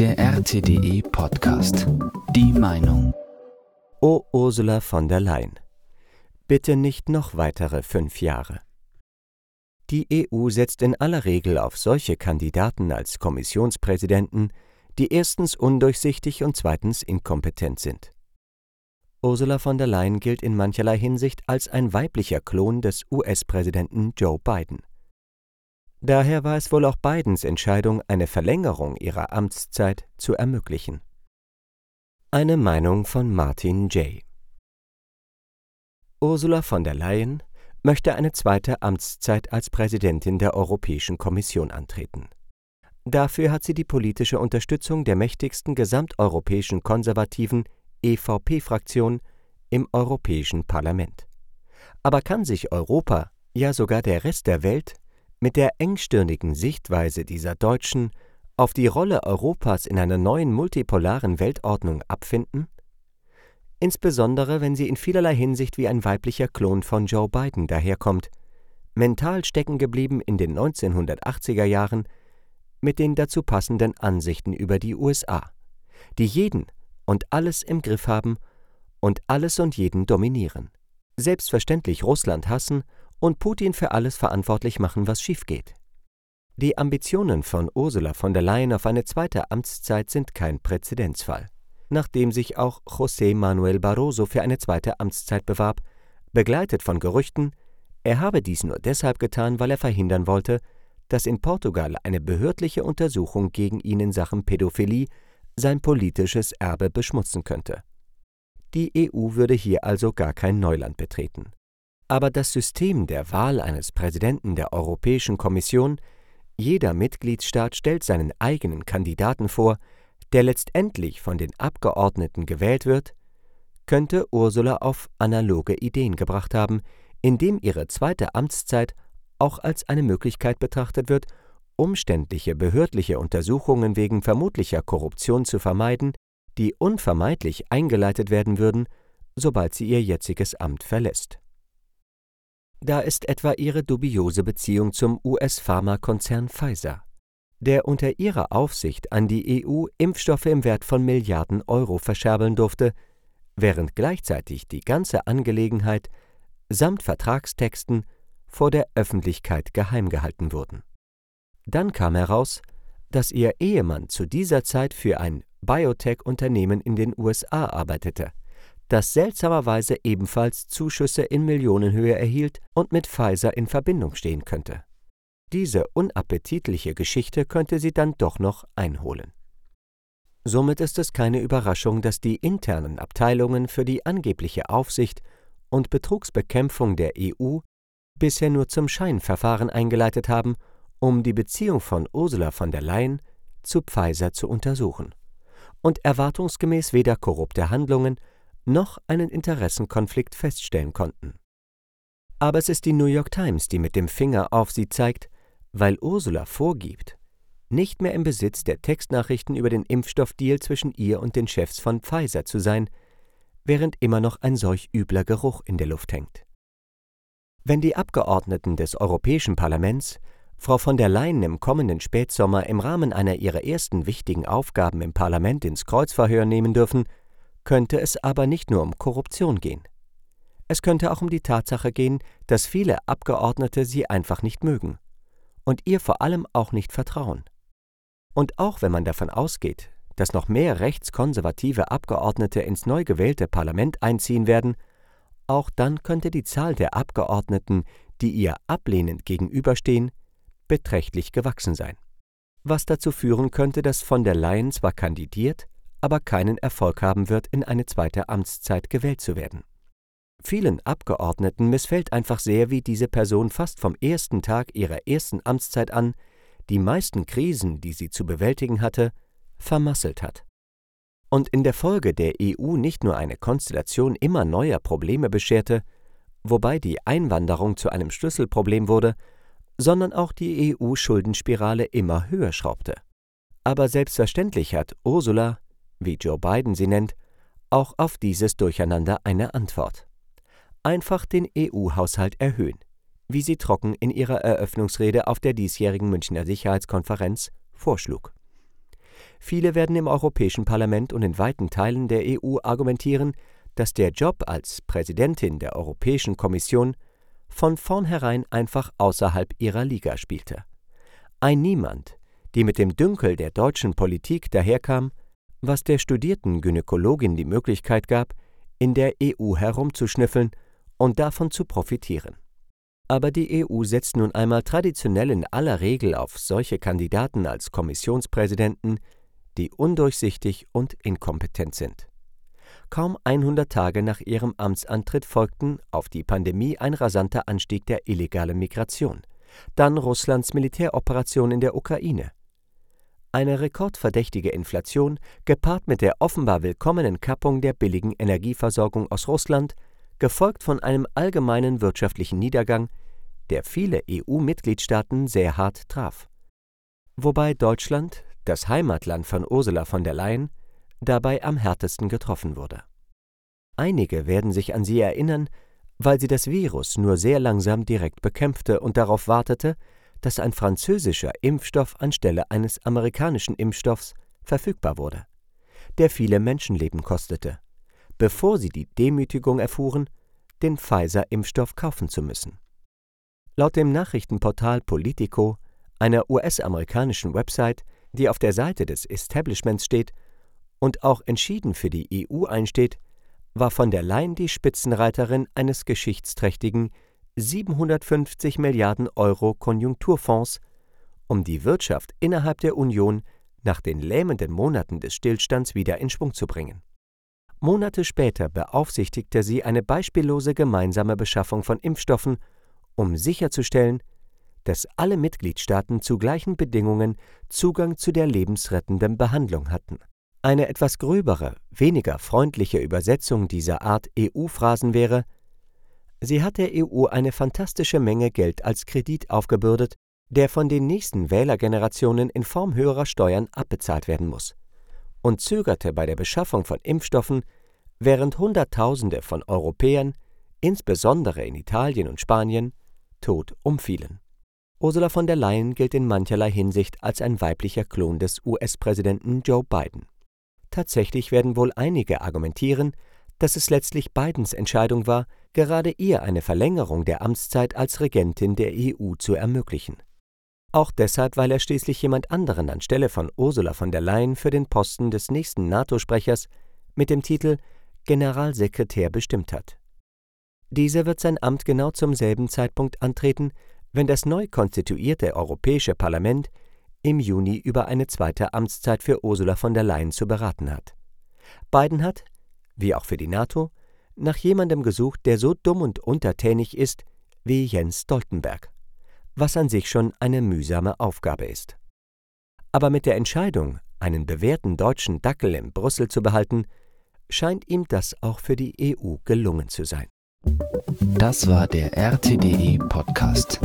Der RTDE Podcast. Die Meinung. O Ursula von der Leyen. Bitte nicht noch weitere fünf Jahre. Die EU setzt in aller Regel auf solche Kandidaten als Kommissionspräsidenten, die erstens undurchsichtig und zweitens inkompetent sind. Ursula von der Leyen gilt in mancherlei Hinsicht als ein weiblicher Klon des US-Präsidenten Joe Biden. Daher war es wohl auch Bidens Entscheidung, eine Verlängerung ihrer Amtszeit zu ermöglichen. Eine Meinung von Martin J. Ursula von der Leyen möchte eine zweite Amtszeit als Präsidentin der Europäischen Kommission antreten. Dafür hat sie die politische Unterstützung der mächtigsten gesamteuropäischen konservativen EVP-Fraktion im Europäischen Parlament. Aber kann sich Europa, ja sogar der Rest der Welt, mit der engstirnigen Sichtweise dieser Deutschen auf die Rolle Europas in einer neuen multipolaren Weltordnung abfinden? Insbesondere wenn sie in vielerlei Hinsicht wie ein weiblicher Klon von Joe Biden daherkommt, mental stecken geblieben in den 1980er Jahren mit den dazu passenden Ansichten über die USA, die jeden und alles im Griff haben und alles und jeden dominieren, selbstverständlich Russland hassen und Putin für alles verantwortlich machen, was schiefgeht. Die Ambitionen von Ursula von der Leyen auf eine zweite Amtszeit sind kein Präzedenzfall. Nachdem sich auch José Manuel Barroso für eine zweite Amtszeit bewarb, begleitet von Gerüchten, er habe dies nur deshalb getan, weil er verhindern wollte, dass in Portugal eine behördliche Untersuchung gegen ihn in Sachen Pädophilie sein politisches Erbe beschmutzen könnte. Die EU würde hier also gar kein Neuland betreten. Aber das System der Wahl eines Präsidenten der Europäischen Kommission, jeder Mitgliedstaat stellt seinen eigenen Kandidaten vor, der letztendlich von den Abgeordneten gewählt wird, könnte Ursula auf analoge Ideen gebracht haben, indem ihre zweite Amtszeit auch als eine Möglichkeit betrachtet wird, umständliche behördliche Untersuchungen wegen vermutlicher Korruption zu vermeiden, die unvermeidlich eingeleitet werden würden, sobald sie ihr jetziges Amt verlässt. Da ist etwa ihre dubiose Beziehung zum US-Pharmakonzern Pfizer, der unter ihrer Aufsicht an die EU Impfstoffe im Wert von Milliarden Euro verscherbeln durfte, während gleichzeitig die ganze Angelegenheit samt Vertragstexten vor der Öffentlichkeit geheim gehalten wurden. Dann kam heraus, dass ihr Ehemann zu dieser Zeit für ein Biotech-Unternehmen in den USA arbeitete das seltsamerweise ebenfalls Zuschüsse in Millionenhöhe erhielt und mit Pfizer in Verbindung stehen könnte. Diese unappetitliche Geschichte könnte sie dann doch noch einholen. Somit ist es keine Überraschung, dass die internen Abteilungen für die angebliche Aufsicht und Betrugsbekämpfung der EU bisher nur zum Scheinverfahren eingeleitet haben, um die Beziehung von Ursula von der Leyen zu Pfizer zu untersuchen und erwartungsgemäß weder korrupte Handlungen noch einen Interessenkonflikt feststellen konnten. Aber es ist die New York Times, die mit dem Finger auf sie zeigt, weil Ursula vorgibt, nicht mehr im Besitz der Textnachrichten über den Impfstoffdeal zwischen ihr und den Chefs von Pfizer zu sein, während immer noch ein solch übler Geruch in der Luft hängt. Wenn die Abgeordneten des Europäischen Parlaments Frau von der Leyen im kommenden Spätsommer im Rahmen einer ihrer ersten wichtigen Aufgaben im Parlament ins Kreuzverhör nehmen dürfen, könnte es aber nicht nur um Korruption gehen. Es könnte auch um die Tatsache gehen, dass viele Abgeordnete sie einfach nicht mögen und ihr vor allem auch nicht vertrauen. Und auch wenn man davon ausgeht, dass noch mehr rechtskonservative Abgeordnete ins neu gewählte Parlament einziehen werden, auch dann könnte die Zahl der Abgeordneten, die ihr ablehnend gegenüberstehen, beträchtlich gewachsen sein. Was dazu führen könnte, dass von der Leyen zwar kandidiert, aber keinen Erfolg haben wird, in eine zweite Amtszeit gewählt zu werden. Vielen Abgeordneten missfällt einfach sehr, wie diese Person fast vom ersten Tag ihrer ersten Amtszeit an die meisten Krisen, die sie zu bewältigen hatte, vermasselt hat. Und in der Folge der EU nicht nur eine Konstellation immer neuer Probleme bescherte, wobei die Einwanderung zu einem Schlüsselproblem wurde, sondern auch die EU-Schuldenspirale immer höher schraubte. Aber selbstverständlich hat Ursula, wie Joe Biden sie nennt, auch auf dieses Durcheinander eine Antwort. Einfach den EU-Haushalt erhöhen, wie sie trocken in ihrer Eröffnungsrede auf der diesjährigen Münchner Sicherheitskonferenz vorschlug. Viele werden im Europäischen Parlament und in weiten Teilen der EU argumentieren, dass der Job als Präsidentin der Europäischen Kommission von vornherein einfach außerhalb ihrer Liga spielte. Ein Niemand, die mit dem Dünkel der deutschen Politik daherkam, was der studierten Gynäkologin die Möglichkeit gab, in der EU herumzuschnüffeln und davon zu profitieren. Aber die EU setzt nun einmal traditionell in aller Regel auf solche Kandidaten als Kommissionspräsidenten, die undurchsichtig und inkompetent sind. Kaum 100 Tage nach ihrem Amtsantritt folgten auf die Pandemie ein rasanter Anstieg der illegalen Migration, dann Russlands Militäroperation in der Ukraine. Eine rekordverdächtige Inflation, gepaart mit der offenbar willkommenen Kappung der billigen Energieversorgung aus Russland, gefolgt von einem allgemeinen wirtschaftlichen Niedergang, der viele EU-Mitgliedstaaten sehr hart traf. Wobei Deutschland, das Heimatland von Ursula von der Leyen, dabei am härtesten getroffen wurde. Einige werden sich an sie erinnern, weil sie das Virus nur sehr langsam direkt bekämpfte und darauf wartete, dass ein französischer Impfstoff anstelle eines amerikanischen Impfstoffs verfügbar wurde, der viele Menschenleben kostete, bevor sie die Demütigung erfuhren, den Pfizer-Impfstoff kaufen zu müssen. Laut dem Nachrichtenportal Politico, einer US-amerikanischen Website, die auf der Seite des Establishments steht und auch entschieden für die EU einsteht, war von der Leyen die Spitzenreiterin eines geschichtsträchtigen 750 Milliarden Euro Konjunkturfonds, um die Wirtschaft innerhalb der Union nach den lähmenden Monaten des Stillstands wieder in Schwung zu bringen. Monate später beaufsichtigte sie eine beispiellose gemeinsame Beschaffung von Impfstoffen, um sicherzustellen, dass alle Mitgliedstaaten zu gleichen Bedingungen Zugang zu der lebensrettenden Behandlung hatten. Eine etwas gröbere, weniger freundliche Übersetzung dieser Art EU-Phrasen wäre, sie hat der EU eine fantastische Menge Geld als Kredit aufgebürdet, der von den nächsten Wählergenerationen in Form höherer Steuern abbezahlt werden muss, und zögerte bei der Beschaffung von Impfstoffen, während Hunderttausende von Europäern, insbesondere in Italien und Spanien, tot umfielen. Ursula von der Leyen gilt in mancherlei Hinsicht als ein weiblicher Klon des US-Präsidenten Joe Biden. Tatsächlich werden wohl einige argumentieren, dass es letztlich Bidens Entscheidung war, gerade ihr eine Verlängerung der Amtszeit als Regentin der EU zu ermöglichen. Auch deshalb, weil er schließlich jemand anderen anstelle von Ursula von der Leyen für den Posten des nächsten NATO-Sprechers mit dem Titel Generalsekretär bestimmt hat. Dieser wird sein Amt genau zum selben Zeitpunkt antreten, wenn das neu konstituierte Europäische Parlament im Juni über eine zweite Amtszeit für Ursula von der Leyen zu beraten hat. Biden hat, wie auch für die NATO, nach jemandem gesucht, der so dumm und untertänig ist wie Jens Stoltenberg, was an sich schon eine mühsame Aufgabe ist. Aber mit der Entscheidung, einen bewährten deutschen Dackel in Brüssel zu behalten, scheint ihm das auch für die EU gelungen zu sein. Das war der RTDE Podcast.